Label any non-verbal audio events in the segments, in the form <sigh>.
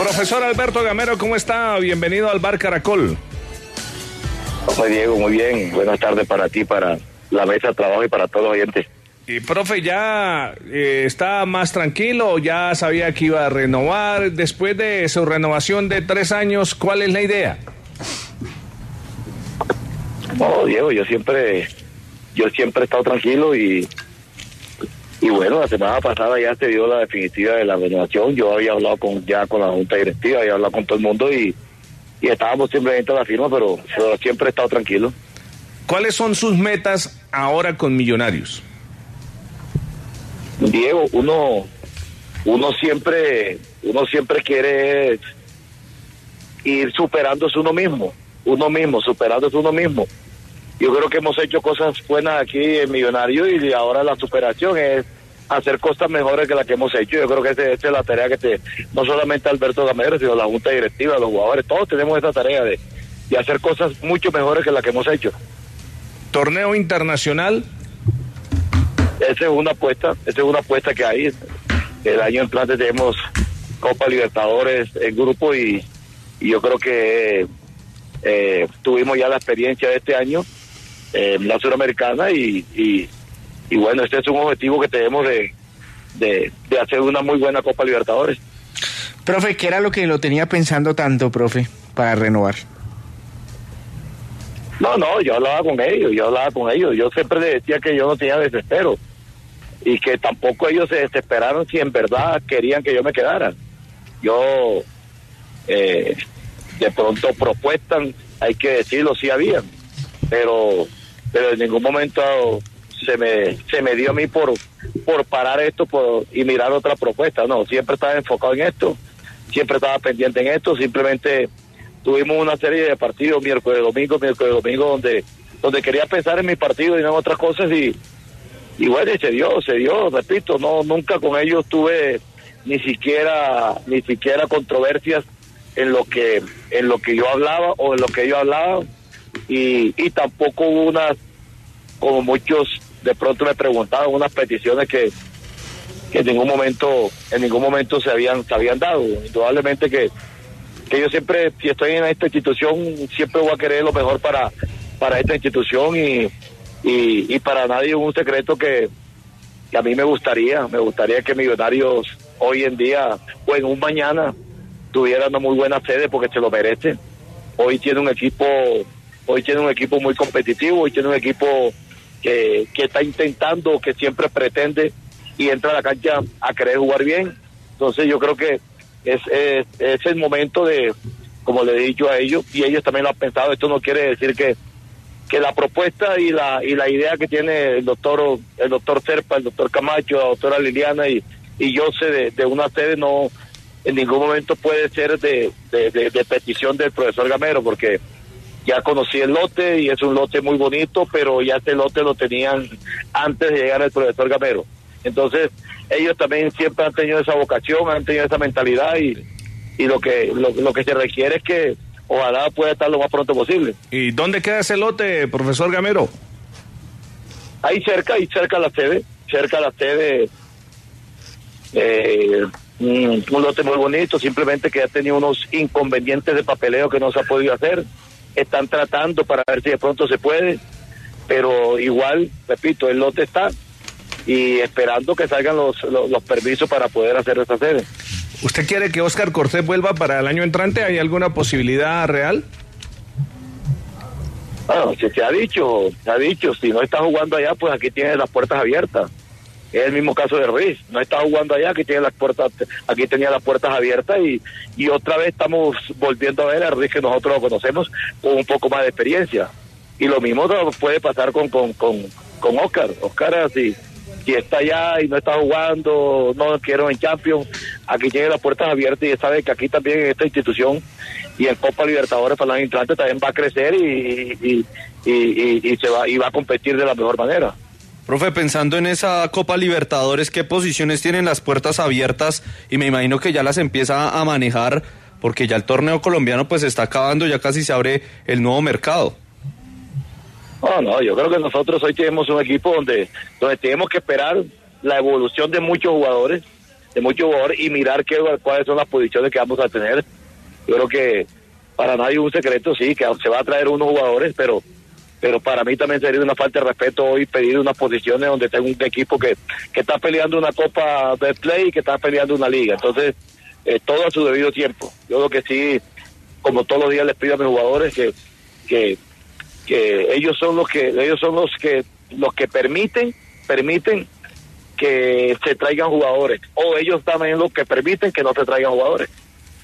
Profesor Alberto Gamero, ¿cómo está? Bienvenido al Bar Caracol. Hola Diego, muy bien. Buenas tardes para ti, para la mesa de trabajo y para todos los oyentes. Y profe, ¿ya eh, está más tranquilo? ¿Ya sabía que iba a renovar? Después de su renovación de tres años, ¿cuál es la idea? No, Diego, yo siempre, yo siempre he estado tranquilo y, y bueno, la semana pasada ya se dio la definitiva de la renovación. Yo había hablado con ya con la junta directiva, había hablado con todo el mundo y, y estábamos simplemente a la firma, pero, pero siempre he estado tranquilo. ¿Cuáles son sus metas ahora con Millonarios? Diego, uno, uno siempre, uno siempre quiere ir superándose uno mismo, uno mismo, superándose uno mismo. Yo creo que hemos hecho cosas buenas aquí en Millonario y ahora la superación es hacer cosas mejores que las que hemos hecho. Yo creo que esa, es la tarea que te, no solamente Alberto Gamero, sino la Junta Directiva, los jugadores, todos tenemos esa tarea de, de hacer cosas mucho mejores que las que hemos hecho. Torneo internacional, esa es una apuesta, esa es una apuesta que hay. El año entrante tenemos Copa Libertadores en grupo y, y yo creo que eh, tuvimos ya la experiencia de este año en la Suramericana y, y, y, bueno, este es un objetivo que tenemos de, de, de hacer una muy buena Copa Libertadores. Profe, ¿qué era lo que lo tenía pensando tanto, profe, para renovar? No, no, yo hablaba con ellos, yo hablaba con ellos. Yo siempre les decía que yo no tenía desespero y que tampoco ellos se desesperaron si en verdad querían que yo me quedara. Yo, eh, de pronto propuestas, hay que decirlo, sí habían, pero, pero en ningún momento se me, se me dio a mí por, por parar esto por, y mirar otra propuesta. No, siempre estaba enfocado en esto, siempre estaba pendiente en esto, simplemente tuvimos una serie de partidos miércoles, domingo, miércoles, domingo, donde, donde quería pensar en mi partido y no en otras cosas y, y bueno, se dio, se dio, repito, no, nunca con ellos tuve ni siquiera, ni siquiera controversias en lo que, en lo que yo hablaba o en lo que ellos hablaban y, y tampoco hubo unas, como muchos de pronto me preguntaban, unas peticiones que, que en ningún momento, en ningún momento se habían, se habían dado. Indudablemente que, que yo siempre, si estoy en esta institución, siempre voy a querer lo mejor para, para esta institución y, y, y para nadie un secreto que, que a mí me gustaría, me gustaría que Millonarios hoy en día o en un mañana tuviera una muy buena sede porque se lo merece. Hoy tiene un equipo, hoy tiene un equipo muy competitivo, hoy tiene un equipo que, que está intentando, que siempre pretende y entra a la cancha a querer jugar bien. Entonces yo creo que es, es, es el momento de, como le he dicho a ellos, y ellos también lo han pensado, esto no quiere decir que que la propuesta y la y la idea que tiene el doctor el doctor Serpa, el doctor Camacho, la doctora Liliana y, y yo sé de, de una sede no en ningún momento puede ser de, de, de, de, petición del profesor Gamero porque ya conocí el lote y es un lote muy bonito, pero ya este lote lo tenían antes de llegar el profesor Gamero. Entonces, ellos también siempre han tenido esa vocación, han tenido esa mentalidad y, y lo que lo, lo que se requiere es que ojalá pueda estar lo más pronto posible. ¿Y dónde queda ese lote, profesor Gamero? Ahí cerca, ahí cerca la sede, cerca la sede, eh, un, un, lote muy bonito, simplemente que ha tenido unos inconvenientes de papeleo que no se ha podido hacer. Están tratando para ver si de pronto se puede, pero igual, repito, el lote está y esperando que salgan los, los, los permisos para poder hacer esta sede. ¿Usted quiere que Oscar Cortés vuelva para el año entrante? ¿Hay alguna posibilidad real? Bueno, se, se ha dicho, se ha dicho, si no está jugando allá, pues aquí tiene las puertas abiertas. Es el mismo caso de Ruiz, no está jugando allá, aquí tiene las puertas, aquí tenía las puertas abiertas y, y otra vez estamos volviendo a ver a Ruiz que nosotros lo conocemos con un poco más de experiencia. Y lo mismo puede pasar con, con, con, con Oscar. Oscar así, si está allá y no está jugando, no quiero en Champions, aquí tiene las puertas abiertas y sabe que aquí también en esta institución y en Copa Libertadores para los entrantes también va a crecer y, y, y, se va y va a competir de la mejor manera. Profe, pensando en esa Copa Libertadores, ¿qué posiciones tienen las puertas abiertas? Y me imagino que ya las empieza a manejar porque ya el torneo colombiano pues está acabando, ya casi se abre el nuevo mercado. No, no, yo creo que nosotros hoy tenemos un equipo donde, donde tenemos que esperar la evolución de muchos jugadores, de muchos jugadores y mirar qué, cuáles son las posiciones que vamos a tener. Yo creo que para nadie un secreto, sí, que se va a traer unos jugadores, pero pero para mí también sería una falta de respeto hoy pedir unas posiciones donde tengo un equipo que, que está peleando una Copa de Play y que está peleando una liga. Entonces, eh, todo a su debido tiempo. Yo creo que sí, como todos los días les pido a mis jugadores que, que, que ellos son los que ellos son los que los que permiten permiten que se traigan jugadores o ellos también los que permiten que no se traigan jugadores.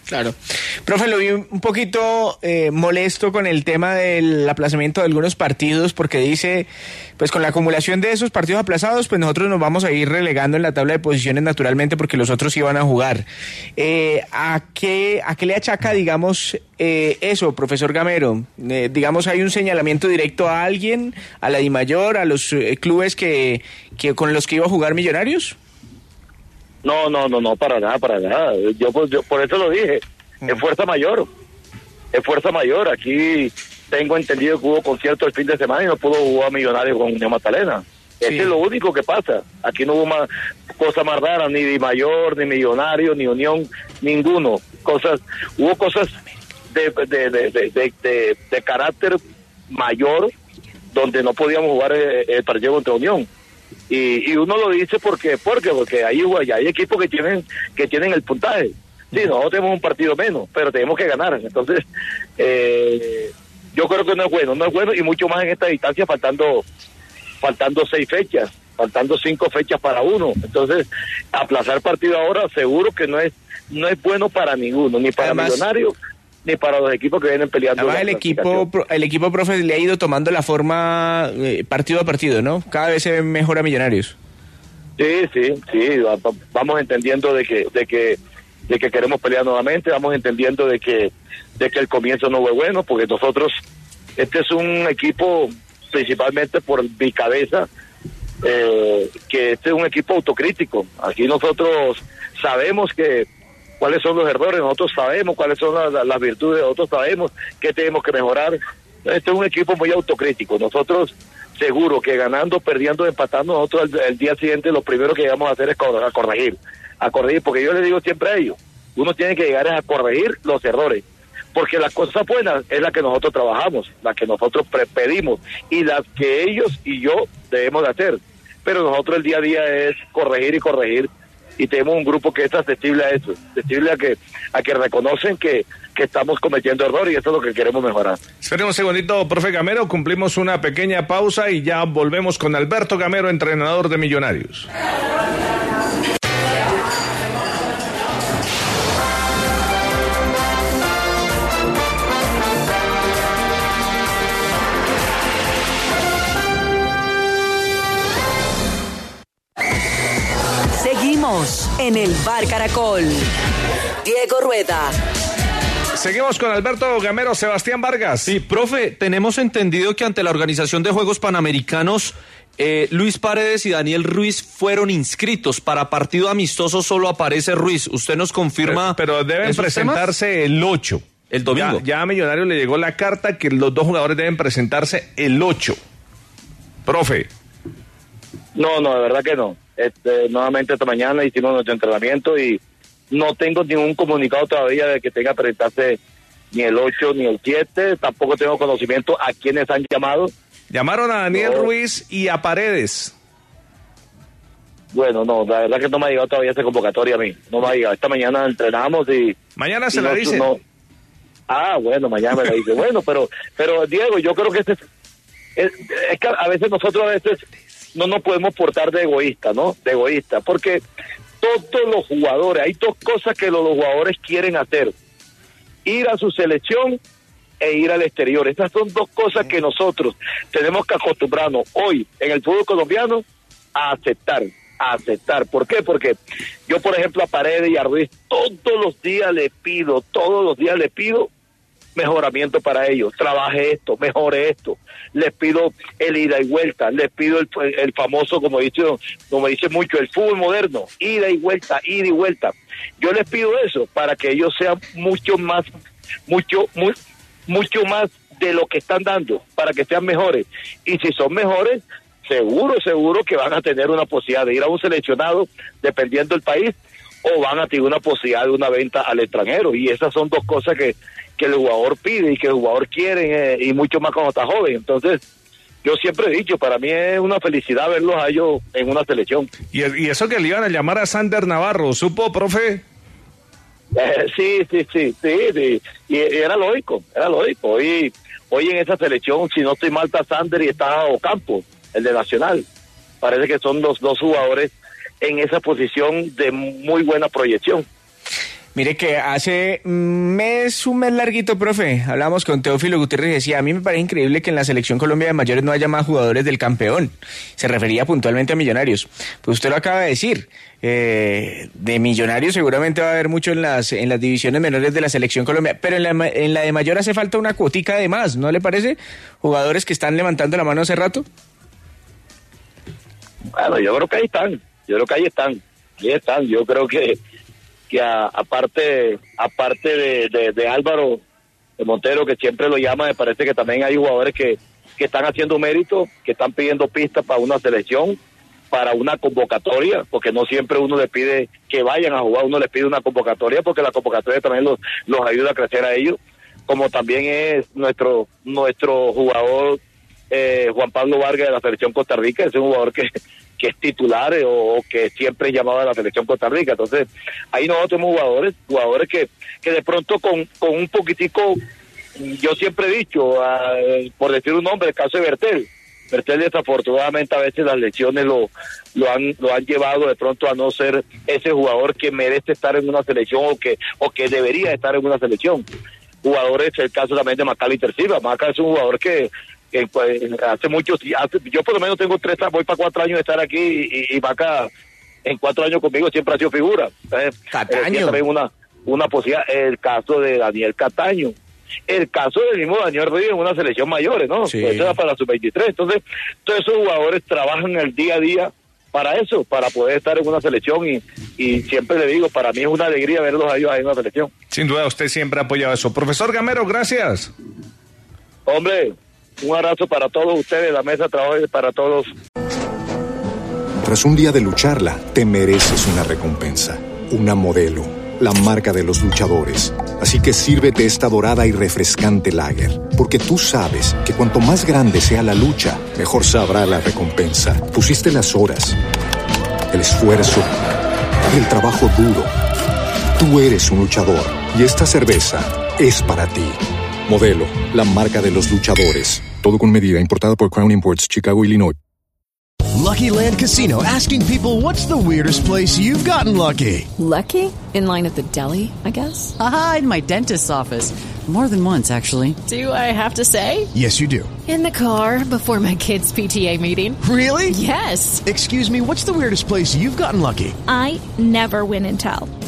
Claro. Profe, lo vi un poquito eh, molesto con el tema del aplazamiento de algunos partidos porque dice, pues con la acumulación de esos partidos aplazados, pues nosotros nos vamos a ir relegando en la tabla de posiciones naturalmente porque los otros iban a jugar. Eh, ¿a, qué, ¿A qué le achaca, digamos, eh, eso, profesor Gamero? digamos, ¿hay un señalamiento directo a alguien, a la DIMAYOR, a los clubes que, que con los que iba a jugar Millonarios? No, no, no, no, para nada, para nada. Yo, pues, yo por eso lo dije. Es fuerza mayor. Es fuerza mayor. Aquí tengo entendido que hubo concierto el fin de semana y no pudo jugar Millonario con Unión Magdalena. Sí. es lo único que pasa. Aquí no hubo más cosa más rara, ni mayor, ni millonario, ni unión, ninguno. Cosas, hubo cosas de, de, de, de, de carácter mayor donde no podíamos jugar el, el partido contra Unión y, y uno lo dice porque porque porque hay hay equipos que tienen que tienen el puntaje. Sí nosotros tenemos un partido menos pero tenemos que ganar. Entonces eh, yo creo que no es bueno no es bueno y mucho más en esta distancia faltando faltando seis fechas faltando cinco fechas para uno. Entonces aplazar partido ahora seguro que no es no es bueno para ninguno ni para Además, Millonarios ni para los equipos que vienen peleando. Además, el equipo, el equipo, profe, le ha ido tomando la forma eh, partido a partido, ¿no? Cada vez se mejora Millonarios. Sí, sí, sí, vamos entendiendo de que, de que, de que queremos pelear nuevamente, vamos entendiendo de que, de que el comienzo no fue bueno, porque nosotros, este es un equipo principalmente por mi cabeza, eh, que este es un equipo autocrítico. Aquí nosotros sabemos que cuáles son los errores, nosotros sabemos cuáles son las, las virtudes, nosotros sabemos qué tenemos que mejorar. Este es un equipo muy autocrítico. Nosotros seguro que ganando, perdiendo, empatando, nosotros el, día siguiente lo primero que vamos a hacer es corregir, a corregir, porque yo les digo siempre a ellos, uno tiene que llegar a corregir los errores, porque las cosas buenas es la que nosotros trabajamos, la que nosotros pedimos y las que ellos y yo debemos de hacer. Pero nosotros el día a día es corregir y corregir y tenemos un grupo que es accesible a eso, accesible a que, a que reconocen que, que estamos cometiendo errores y eso es lo que queremos mejorar. Esperen un segundito, profe Gamero, cumplimos una pequeña pausa y ya volvemos con Alberto Gamero, entrenador de Millonarios. Bar Caracol. Diego Rueda. Seguimos con Alberto Gamero, Sebastián Vargas. Sí, profe, tenemos entendido que ante la Organización de Juegos Panamericanos, eh, Luis Paredes y Daniel Ruiz fueron inscritos. Para partido amistoso solo aparece Ruiz. ¿Usted nos confirma? Pero, pero deben presentarse temas? el 8. El domingo. Ya, ya, a Millonario le llegó la carta que los dos jugadores deben presentarse el 8. Profe. No, no, de verdad que no. Este, nuevamente esta mañana hicimos nuestro entrenamiento y no tengo ningún comunicado todavía de que tenga que presentarse ni el 8 ni el 7, tampoco tengo conocimiento a quienes han llamado. Llamaron a Daniel no. Ruiz y a Paredes. Bueno, no, la verdad que no me ha llegado todavía esa convocatoria a mí. No me ha llegado. Esta mañana entrenamos y... Mañana se y la no- dice. no- Ah, bueno, mañana me la dice. <laughs> bueno, pero, pero Diego, yo creo que este es, es, es que a veces nosotros a veces no nos podemos portar de egoísta, ¿no? De egoísta, porque todos los jugadores, hay dos cosas que los, jugadores quieren hacer. Ir a su selección e ir al exterior. Esas son dos cosas que nosotros tenemos que acostumbrarnos hoy en el fútbol colombiano a aceptar, a aceptar. ¿Por qué? Porque yo, por ejemplo, a Paredes y a Ruiz todos los días le pido, todos los días le pido mejoramiento para ellos. Trabaje esto, mejore esto. Les pido el ida y vuelta, les pido el, el famoso, como dice, como dice mucho, el fútbol moderno, ida y vuelta, ida y vuelta. Yo les pido eso para que ellos sean mucho más, mucho, mucho más de lo que están dando, para que sean mejores. Y si son mejores, seguro, seguro que van a tener una posibilidad de ir a un seleccionado, dependiendo del país, o van a tener una posibilidad de una venta al extranjero. Y esas son dos cosas que, que el jugador pide y que el jugador quiere, eh, y mucho más cuando está joven. Entonces, yo siempre he dicho, para mí es una felicidad verlos a ellos en una selección. Y, y eso que le iban a llamar a Sander Navarro, ¿supo, profe? Eh, sí, sí, sí, sí, sí. Y, y era lógico, era lógico. Hoy, hoy en esa selección, si no estoy mal, está Sander y está Ocampo, el de Nacional. Parece que son los dos jugadores en esa posición de muy buena proyección. Mire que hace mes, un mes larguito, profe, hablamos con Teófilo Gutiérrez y decía, a mí me parece increíble que en la selección Colombia de mayores no haya más jugadores del campeón. Se refería puntualmente a Millonarios. Pues usted lo acaba de decir, eh, de Millonarios seguramente va a haber mucho en las, en las divisiones menores de la selección Colombia, pero en la, en la de mayor hace falta una cuotica de más, ¿no le parece? Jugadores que están levantando la mano hace rato. Bueno, yo creo que ahí están, yo creo que ahí están, ahí están. Yo creo que, que aparte, aparte de, de, Álvaro de Montero, que siempre lo llama, me parece que también hay jugadores que, que están haciendo mérito, que están pidiendo pistas para una selección, para una convocatoria, porque no siempre uno le pide que vayan a jugar, uno les pide una convocatoria, porque la convocatoria también los, los ayuda a crecer a ellos, como también es nuestro, nuestro jugador eh, Juan Pablo Vargas de la selección Costa Rica, es un jugador que, que es titular eh, o, que siempre es llamado a la selección Costa Rica. Entonces, ahí nosotros tenemos jugadores, jugadores que, que de pronto con, con un poquitico, yo siempre he dicho, ah, por decir un nombre, el caso de Bertel. Bertel desafortunadamente a veces las lesiones lo, lo han lo han llevado de pronto a no ser ese jugador que merece estar en una selección o que o que debería estar en una selección jugadores, el caso también de Macalister Silva. Maca es un jugador que, que, pues, hace muchos, hace- yo por lo menos tengo tres, voy para cuatro años de estar aquí y, y, Maca en cuatro años conmigo siempre ha sido figura. Entonces, Cataño. también una, una posibilidad. El caso de Daniel Cataño. El caso del mismo Daniel Ruiz en una selección mayores, ¿no? Sí. Pues eso era para la sub-23. Entonces, todos esos jugadores trabajan el día a día para eso, para poder estar en una selección y, y siempre le digo, para mí es una alegría verlos a ellos ahí en una selección. Sin duda, usted siempre ha apoyado eso. Profesor Gamero, gracias. Hombre, un abrazo para todos ustedes, la mesa de trabajo para todos. Tras un día de lucharla, te mereces una recompensa, una modelo, la marca de los luchadores. Así que sírvete esta dorada y refrescante lager, porque tú sabes que cuanto más grande sea la lucha, mejor sabrá la recompensa. Pusiste las horas, el esfuerzo, el trabajo duro. Tú eres un luchador y esta cerveza es para ti. Modelo, la marca de los luchadores. Todo con medida, importada por Crown Imports, Chicago, Illinois. Lucky Land Casino asking people what's the weirdest place you've gotten lucky? Lucky? In line at the deli, I guess? Aha, in my dentist's office. More than once, actually. Do I have to say? Yes, you do. In the car before my kids' PTA meeting. Really? Yes. Excuse me, what's the weirdest place you've gotten lucky? I never win and tell.